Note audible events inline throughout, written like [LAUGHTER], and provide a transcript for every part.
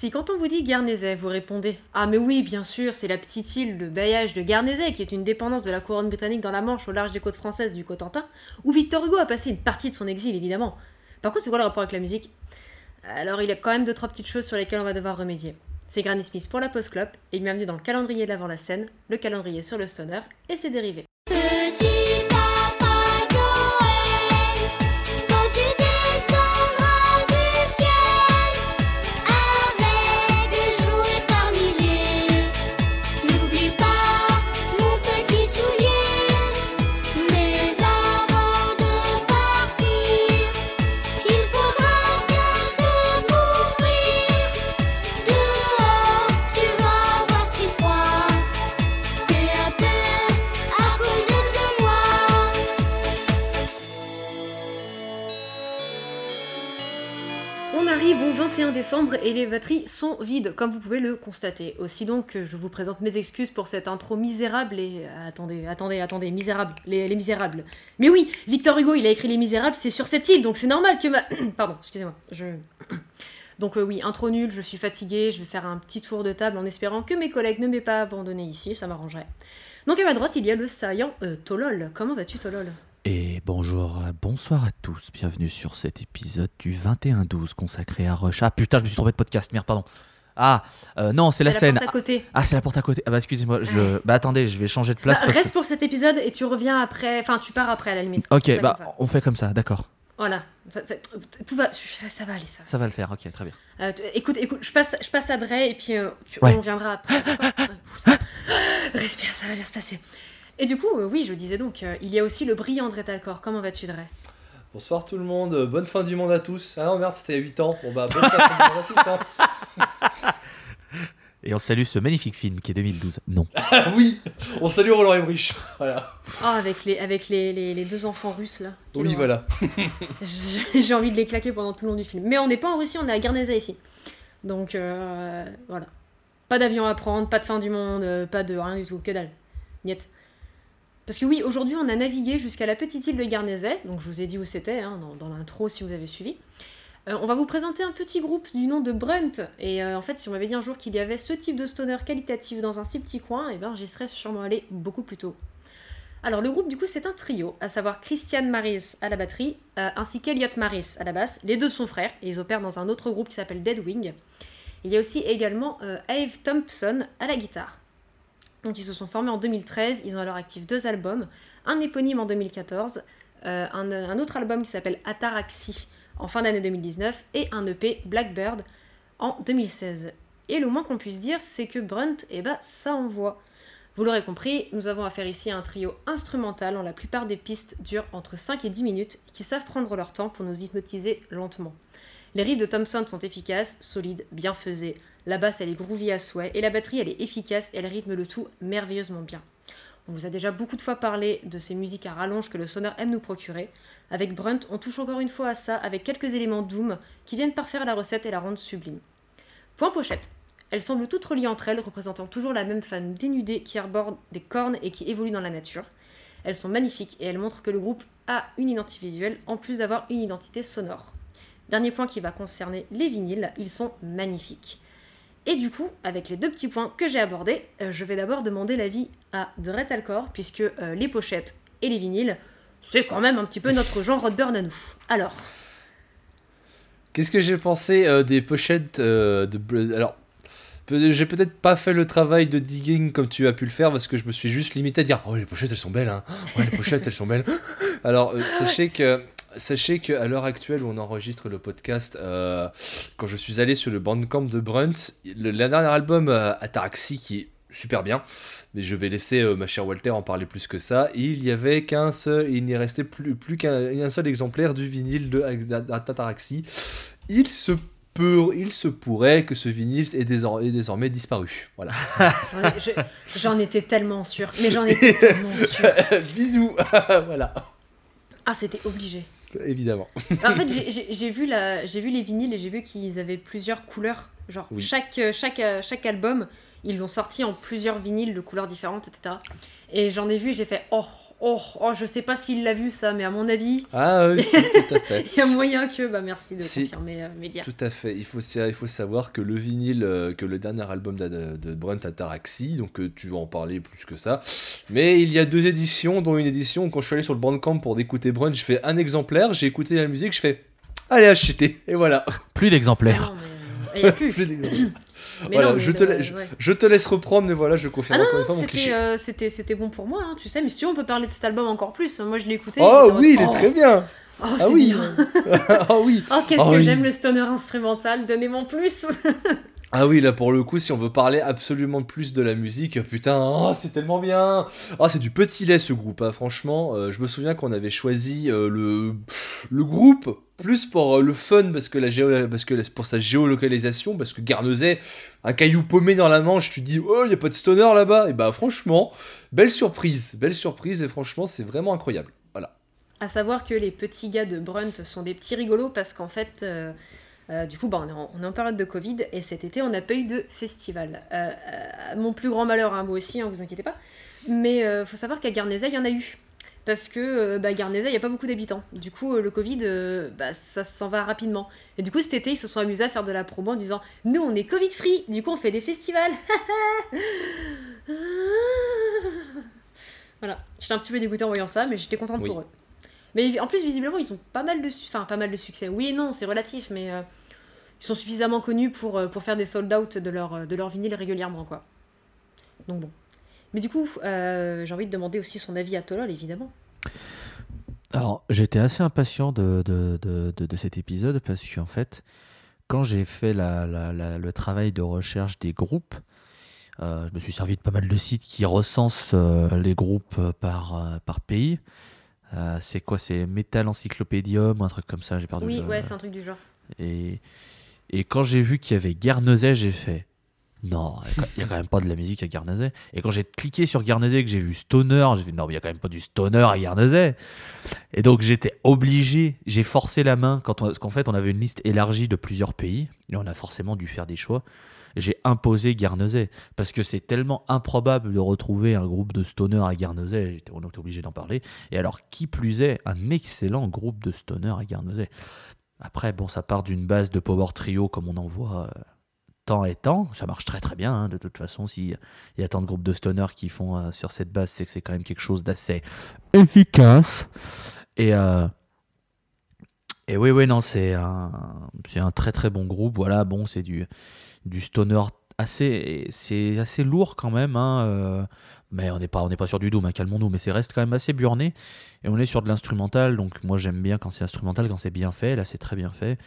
Si quand on vous dit Guernesey, vous répondez Ah, mais oui, bien sûr, c'est la petite île de bailliage de Guernesey, qui est une dépendance de la couronne britannique dans la Manche au large des côtes françaises du Cotentin, où Victor Hugo a passé une partie de son exil, évidemment. Par contre, c'est quoi le rapport avec la musique? Alors, il y a quand même deux, trois petites choses sur lesquelles on va devoir remédier. C'est Granny Smith pour la Post Club, et bienvenue dans le calendrier d'avant la scène, le calendrier sur le stoner et ses dérivés. 21 décembre et les batteries sont vides, comme vous pouvez le constater. Aussi donc, je vous présente mes excuses pour cette intro misérable et... Attendez, attendez, attendez, misérable, les, les misérables. Mais oui, Victor Hugo, il a écrit Les Misérables, c'est sur cette île, donc c'est normal que ma... [CLEARS THROAT] Pardon, excusez-moi. [CLEARS THROAT] Donc euh, oui, intro nulle, je suis fatiguée, je vais faire un petit tour de table en espérant que mes collègues ne m'aient pas abandonné ici, ça m'arrangerait. Donc à ma droite, il y a le saillant euh, Tolol. Comment vas-tu Tolol? Et bonjour, bonsoir à tous, bienvenue sur cet épisode du 21-12 consacré à Rush. Ah putain, je me suis trompé de podcast, merde, pardon. Ah, euh, non, c'est la, À scène. porte à côté. Ah, c'est la porte à côté. Ah bah excusez-moi, je... Bah attendez, je vais changer de place Bah, parce reste pour cet épisode et tu reviens après, enfin tu pars après à la limite. Ok, bah on fait comme ça, d'accord. Voilà, Ça- ça- tout va, ça va aller ça. Ça va le faire, ok, très bien. Euh, écoute, écoute, je passe, je passe à Dre et puis euh, tu- Ouais. on viendra après. [LAUGHS] [LAUGHS] Respire, ça va bien se passer. Et du coup, euh, oui, je disais donc, euh, il y a aussi le brillant Dre Talcor. Comment vas-tu, Dre? Bonsoir tout le monde, euh, bonne fin du monde à tous. Ah non merde, c'était il y a 8 ans. Bon bah bonne fin du monde à tous. Hein. [LAUGHS] Et on salue ce magnifique film qui est 2012. Non. [LAUGHS] Ah oui, on salue Roland Emmerich. Voilà. Oh, avec les, avec les, les, les deux enfants russes là. Oui voilà. [LAUGHS] J'ai envie de les claquer pendant tout le long du film. Mais on n'est pas en Russie, on est à Guernesey ici. Donc euh, voilà. Pas d'avion à prendre, pas de fin du monde, pas de rien du tout, que dalle. Niet. Parce que oui, aujourd'hui on a navigué jusqu'à la petite île de Guernesey, donc je vous ai dit où c'était hein, dans, l'intro si vous avez suivi. Euh, on va vous présenter un petit groupe du nom de Brunt. Et euh, en fait, si on m'avait dit un jour qu'il y avait ce type de stoner qualitatif dans un si petit coin, et ben j'y serais sûrement allé beaucoup plus tôt. Alors le groupe du coup c'est un trio, à savoir Christian Maris à la batterie, euh, ainsi qu'Eliot Maris à la basse. Les deux sont frères et ils opèrent dans un autre groupe qui s'appelle Deadwing. Il y a aussi également Ave Thompson à la guitare. Donc ils se sont formés en 2013, ils ont leur actif deux albums, un éponyme en 2014, euh, un, un autre album qui s'appelle Ataraxie en fin d'année 2019 et un EP Blackbird en 2016. Et le moins qu'on puisse dire c'est que Brunt, eh ben ça envoie. Vous l'aurez compris, nous avons affaire ici à un trio instrumental dont la plupart des pistes durent entre 5 et 10 minutes qui savent prendre leur temps pour nous hypnotiser lentement. Les riffs de Thompson sont efficaces, solides, bien faisés. La basse elle est groovy à souhait et la batterie elle est efficace et elle rythme le tout merveilleusement bien. On vous a déjà beaucoup de fois parlé de ces musiques à rallonge que le sonneur aime nous procurer. Avec Brunt, on touche encore une fois à ça avec quelques éléments doom qui viennent parfaire la recette et la rendre sublime. Point pochette. Elles semblent toutes reliées entre elles, représentant toujours la même femme dénudée qui arbore des cornes et qui évolue dans la nature. Elles sont magnifiques et elles montrent que le groupe a une identité visuelle en plus d'avoir une identité sonore. Dernier point qui va concerner les vinyles, ils sont magnifiques. Et du coup, avec les deux petits points que j'ai abordés, euh, je vais d'abord demander l'avis à Dret Alcor, puisque euh, les pochettes et les vinyles, c'est quand même un petit peu notre genre Rodburn à nous. Alors, Qu'est-ce que j'ai pensé euh, des pochettes de alors J'ai peut-être pas fait le travail de digging comme tu as pu le faire parce que je me suis juste limité à dire Oh, les pochettes elles sont belles, hein. Ouais, les pochettes elles sont belles. Alors, sachez que. Sachez qu'à l'heure actuelle où on enregistre le podcast, euh, quand je suis allé sur le bandcamp de Brunt, le, le dernier album euh, Ataraxie qui est super bien, mais je vais laisser euh, ma chère Walter en parler plus que ça. Il y avait qu'un seul, il n'y restait plus, plus qu'un un seul exemplaire du vinyle de Ataraxie. Il se peut, il se pourrait que ce vinyle est désormais disparu. Voilà. j'en ai- je- j'en étais tellement sûre, mais j'en [LAUGHS] étais tellement sûre. Bisous. [LAUGHS] voilà. Ah, c'était obligé. Évidemment. [LAUGHS] En fait, j'ai- vu, la- vu les vinyles et j'ai vu qu'ils avaient plusieurs couleurs. Genre, Oui. chaque, chaque, chaque album, ils l'ont sorti en plusieurs vinyles de couleurs différentes, etc. Et j'en ai vu et j'ai fait Oh, Oh, oh, je sais pas s'il l'a vu ça, mais à mon avis, Ah oui, si, [LAUGHS] tout à fait. il y a moyen que. Bah merci de Si. confirmer, euh, Média. Tout à fait. Il faut, sa- il faut savoir que le vinyle, euh, que le dernier album de, de, Brunt Ataraxie, donc euh, tu vas en parler plus que ça. Mais il y a deux éditions, dont une édition où quand je suis allé sur le Bandcamp pour écouter Brunt, je fais un exemplaire, j'ai écouté la musique, je fais allez acheter et voilà. Plus d'exemplaires. Non, mais, euh, il y a plus. [LAUGHS] Plus d'exemplaires. Mais Voilà, non, mais je, te le- la- je, ouais. je te laisse reprendre, mais voilà, je Ah confirme non, encore une fois mon cliché. euh, c'était, c'était bon pour moi, hein, tu sais, mais si tu veux, on peut parler de cet album encore plus. Moi, je l'ai écouté. Oh oui, il est oh, très bien. Oh, Ah oui. bien. [LAUGHS] ah oui. Oh, qu'est-ce Oh que oui. j'aime le stoner instrumental, donnez-moi plus. [LAUGHS] Ah oui, là pour le coup, si on veut parler absolument plus de la musique, putain, oh, c'est tellement bien. Ah, c'est du petit lait ce groupe, hein, franchement. Euh, je me souviens qu'on avait choisi euh, le, le groupe plus pour euh, le fun parce que la géo, pour sa géolocalisation, parce que Guernesey, un caillou paumé dans la Manche, tu dis oh il y a pas de stoner là-bas. Et bah franchement, belle surprise, belle surprise et franchement c'est vraiment incroyable. Voilà. À savoir que les petits gars de Brunt sont des petits rigolos parce qu'en fait, euh, euh, du coup, bah, on, est en, période de Covid et cet été, on n'a pas eu de festival. Mon plus grand malheur, hein, moi aussi, hein, vous inquiétez pas. Mais faut savoir qu'à Guernesey, il y en a eu. Parce que euh, bah, il n'y a pas beaucoup d'habitants. Du coup, euh, le Covid, euh, bah, ça s'en va rapidement. Et du coup, cet été, ils se sont amusés à faire de la promo en disant Nous, on est Covid-free, du coup, on fait des festivals. [LAUGHS] voilà. J'étais un petit peu dégoûtée en voyant ça, mais j'étais contente Oui. pour eux. Mais en plus, visiblement, ils ont pas mal de, su- enfin, pas mal de succès. Oui et non, c'est relatif, mais euh, ils sont suffisamment connus pour, pour faire des sold-out de leur, de leur vinyle régulièrement, quoi. Donc bon. Mais du coup, euh, j'ai envie de demander aussi son avis à Tolol, évidemment. Alors, j'étais assez impatient de, de, de, cet épisode parce qu'en fait, quand j'ai fait la- la- la- le travail de recherche des groupes, euh, je me suis servi de pas mal de sites qui recensent euh, les groupes par, par pays. C'est quoi? C'est Metal Encyclopédium, un truc comme ça, j'ai perdu Oui, le- ouais, c'est un truc du genre. Et, et quand j'ai vu qu'il y avait Guernesey, j'ai fait non, il n'y a quand même pas de la musique à Guernesey. Et quand j'ai cliqué sur Guernesey, que j'ai vu Stoner, j'ai fait non, il n'y a quand même pas du Stoner à Guernesey. Et donc j'étais obligé, j'ai forcé la main, quand parce qu'en fait on avait une liste élargie de plusieurs pays, et on a forcément dû faire des choix. Et J'ai imposé Guernesey, parce que c'est tellement improbable de retrouver un groupe de Stoner à Guernesey, on était obligé d'en parler. Et alors, qui plus est, un excellent groupe de Stoner à Guernesey. Après, bon, ça part d'une base de power trio comme on en voit euh, tant et tant. Ça marche très très bien. hein. De toute façon, s'il y a tant de groupes de stoner qui font euh, sur cette base, c'est que c'est quand même quelque chose d'assez efficace. Et, euh, et oui, oui, non, c'est un, c'est un très très bon groupe. Voilà, bon, c'est du, du stoner assez, c'est assez lourd quand même. hein, euh, mais on n'est pas, on n'est pas sur du doom, hein, calmons-nous. Mais c'est reste quand même assez burné. Et on est sur de l'instrumental. Donc moi j'aime bien quand c'est instrumental, quand c'est bien fait. Là c'est très bien fait.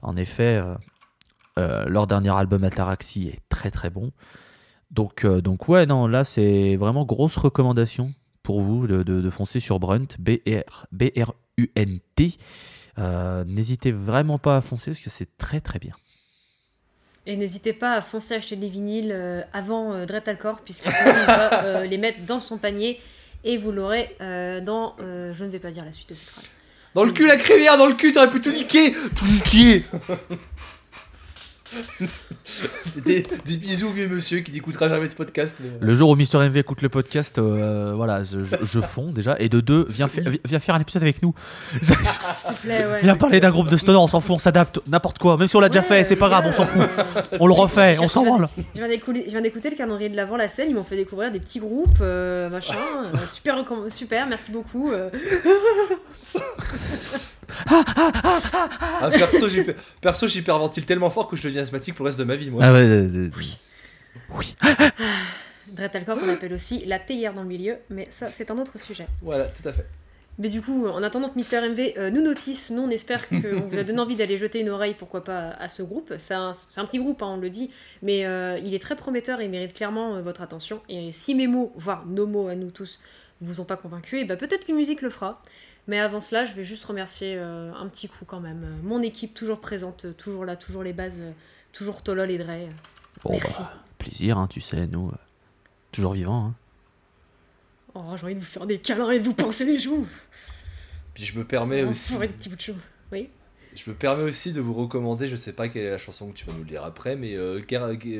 En effet, leur dernier album Ataraxie est très très bon. Donc, euh, donc ouais, non, là c'est vraiment grosse recommandation pour vous de, de- de foncer sur Brunt, B-R- B-R-U-N-T. Euh, N'hésitez vraiment pas à foncer parce que c'est très très bien. Et n'hésitez pas à foncer acheter des vinyles euh, avant euh, Dread Alcor, puisque sinon il va euh, [LAUGHS] les mettre dans son panier et vous l'aurez euh, dans. euh, je ne vais pas dire la suite de cette phrase. Dans le cul la crémière, dans le cul, t'aurais pu tout niquer Tout niquer [LAUGHS] [LAUGHS] C'était des bisous vieux monsieur qui n'écoutera jamais ce podcast. mais- Le jour où Mister MV écoute le podcast, euh, voilà, je, je- fonds déjà. Et de deux, viens, fa- [LAUGHS] viens faire un épisode avec nous. S'il te plaît, ouais. Viens parler d'un groupe de stoner, on s'en fout, on s'adapte, n'importe quoi. Même si on l'a déjà fait, c'est pas grave, on s'en fout. [LAUGHS] On le refait, on je- s'en branle. Je viens d'écouter le calendrier de l'avant, la scène, ils m'ont fait découvrir des petits groupes, euh, machin. euh, super, super, merci beaucoup. Euh. Ah, perso, j'hyper- perso, j'hyperventile tellement fort que je deviens asthmatique pour le reste de ma vie, moi. Ah ouais, euh, oui. Dread Alcor qu'on appelle aussi la théière dans le milieu, mais ça c'est un autre sujet. Voilà, tout à fait. Mais du coup, en attendant que Mister MV euh, nous notice, nous on espère qu'on [LAUGHS] vous a donné envie d'aller jeter une oreille, pourquoi pas, à ce groupe. C'est un, c'est un petit groupe, hein, on le dit, mais euh, il est très prometteur et il mérite clairement euh, votre attention. Et si mes mots, voire nos mots à nous tous, vous ont pas convaincu, et bah, peut-être qu'une musique le fera. Mais avant cela, je vais juste remercier euh, un petit coup quand même. Mon équipe toujours présente, euh, toujours là, toujours les bases, euh, toujours Tolol et Dre. euh. Bon, Merci. bah, plaisir, hein, tu sais, nous, euh, toujours vivants. hein. Oh, j'ai envie de vous faire des câlins et de vous pincer les joues. Puis je me permets Oh, aussi. des petits bouts de chou. Oui. Je me permets aussi de vous recommander, je sais pas quelle est la chanson que tu vas nous le dire après, mais euh,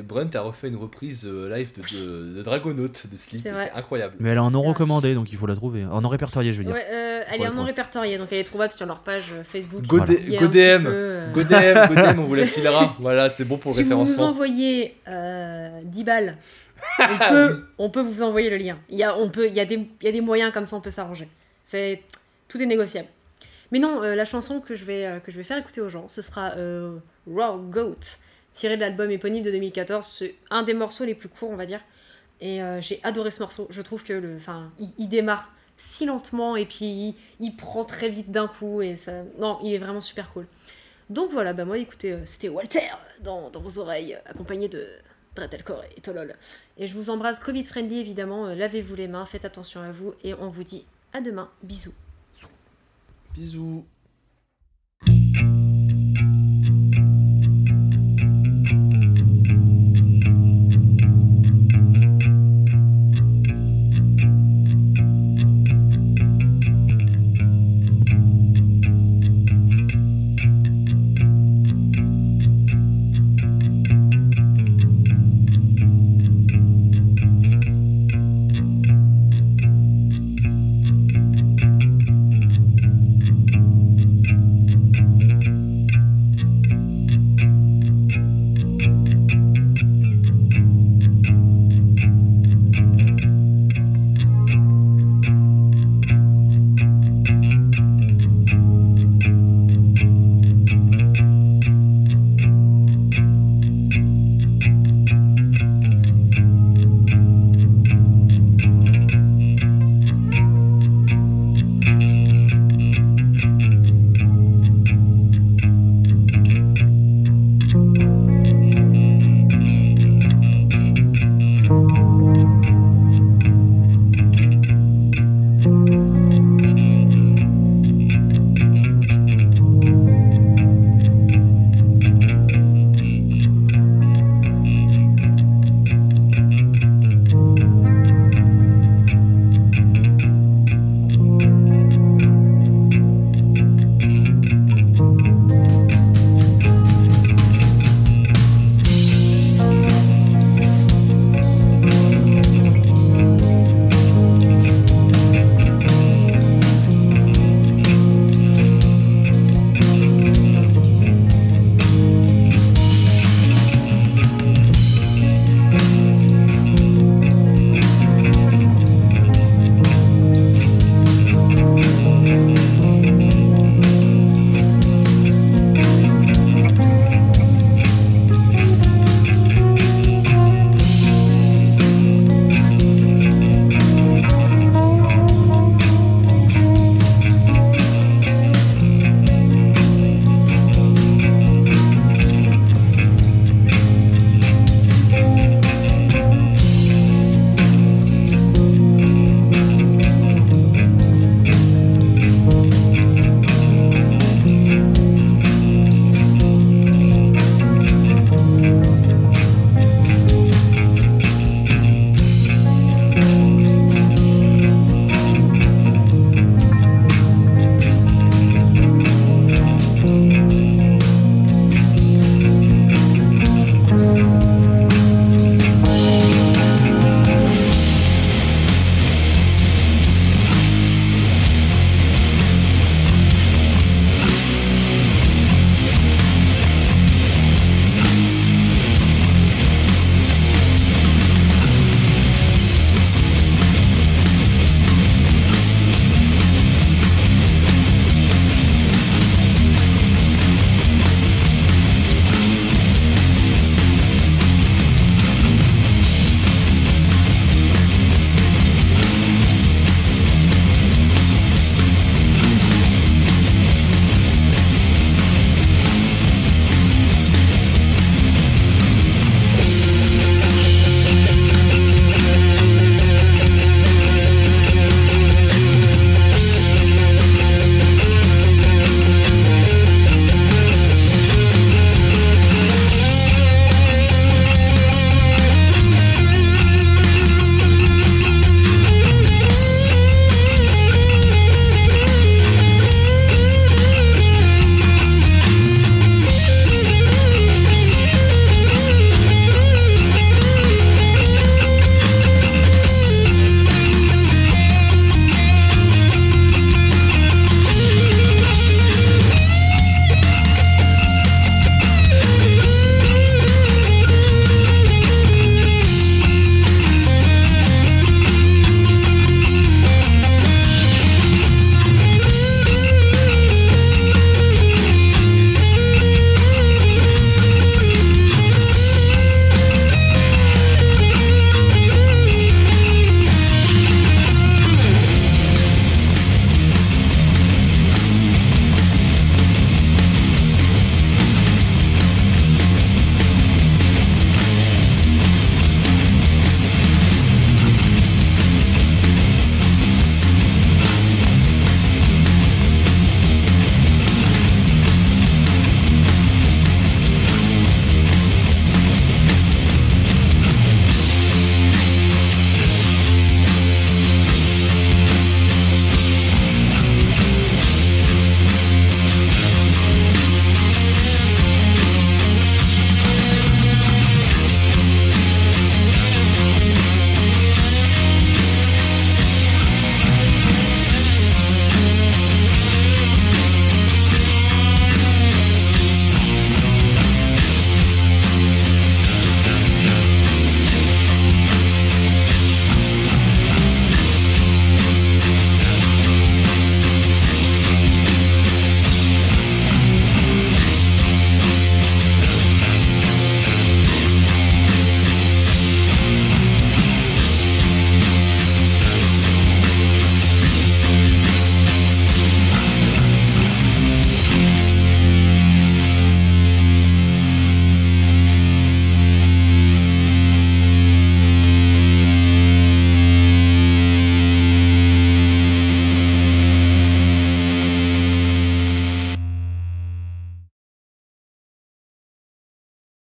Brunt a refait une reprise euh, live de, de, de Dragonaut de Sleep, C'est incroyable. Mais elle est en non C'est vrai. recommandé, donc il faut la trouver. En non répertorié, je veux dire. Ouais, euh, elle est en non répertoriée, donc elle est trouvable sur leur page euh, Facebook. Go- qui est un Go petit DM. peu, [LAUGHS] GoDM, GoDM, on vous la [LAUGHS] filera. Voilà, c'est bon pour le si vous nous référencement. envoyez euh, 10 balles, [LAUGHS] on peut, on peut vous envoyer le lien. Il y a, on peut, il y, a des- il y a des moyens comme ça, on peut s'arranger. C'est, tout est négociable. Mais non, euh, la chanson que je, vais, euh, que je vais faire écouter aux gens, ce sera euh, Raw Goat, tiré de l'album éponyme de 2014. C'est un des morceaux les plus courts, on va dire. Et j'ai adoré ce morceau. Je trouve que le, enfin, il, démarre si lentement et puis il, prend très vite d'un coup. Et ça, non, il est vraiment super cool. Donc voilà, bah moi écoutez, c'était Walter dans, dans vos oreilles, accompagné de Dretelcore et Tolol. Et je vous embrasse Covid friendly évidemment, lavez-vous les mains, faites attention à vous et on vous dit à demain. Bisous. Bisous.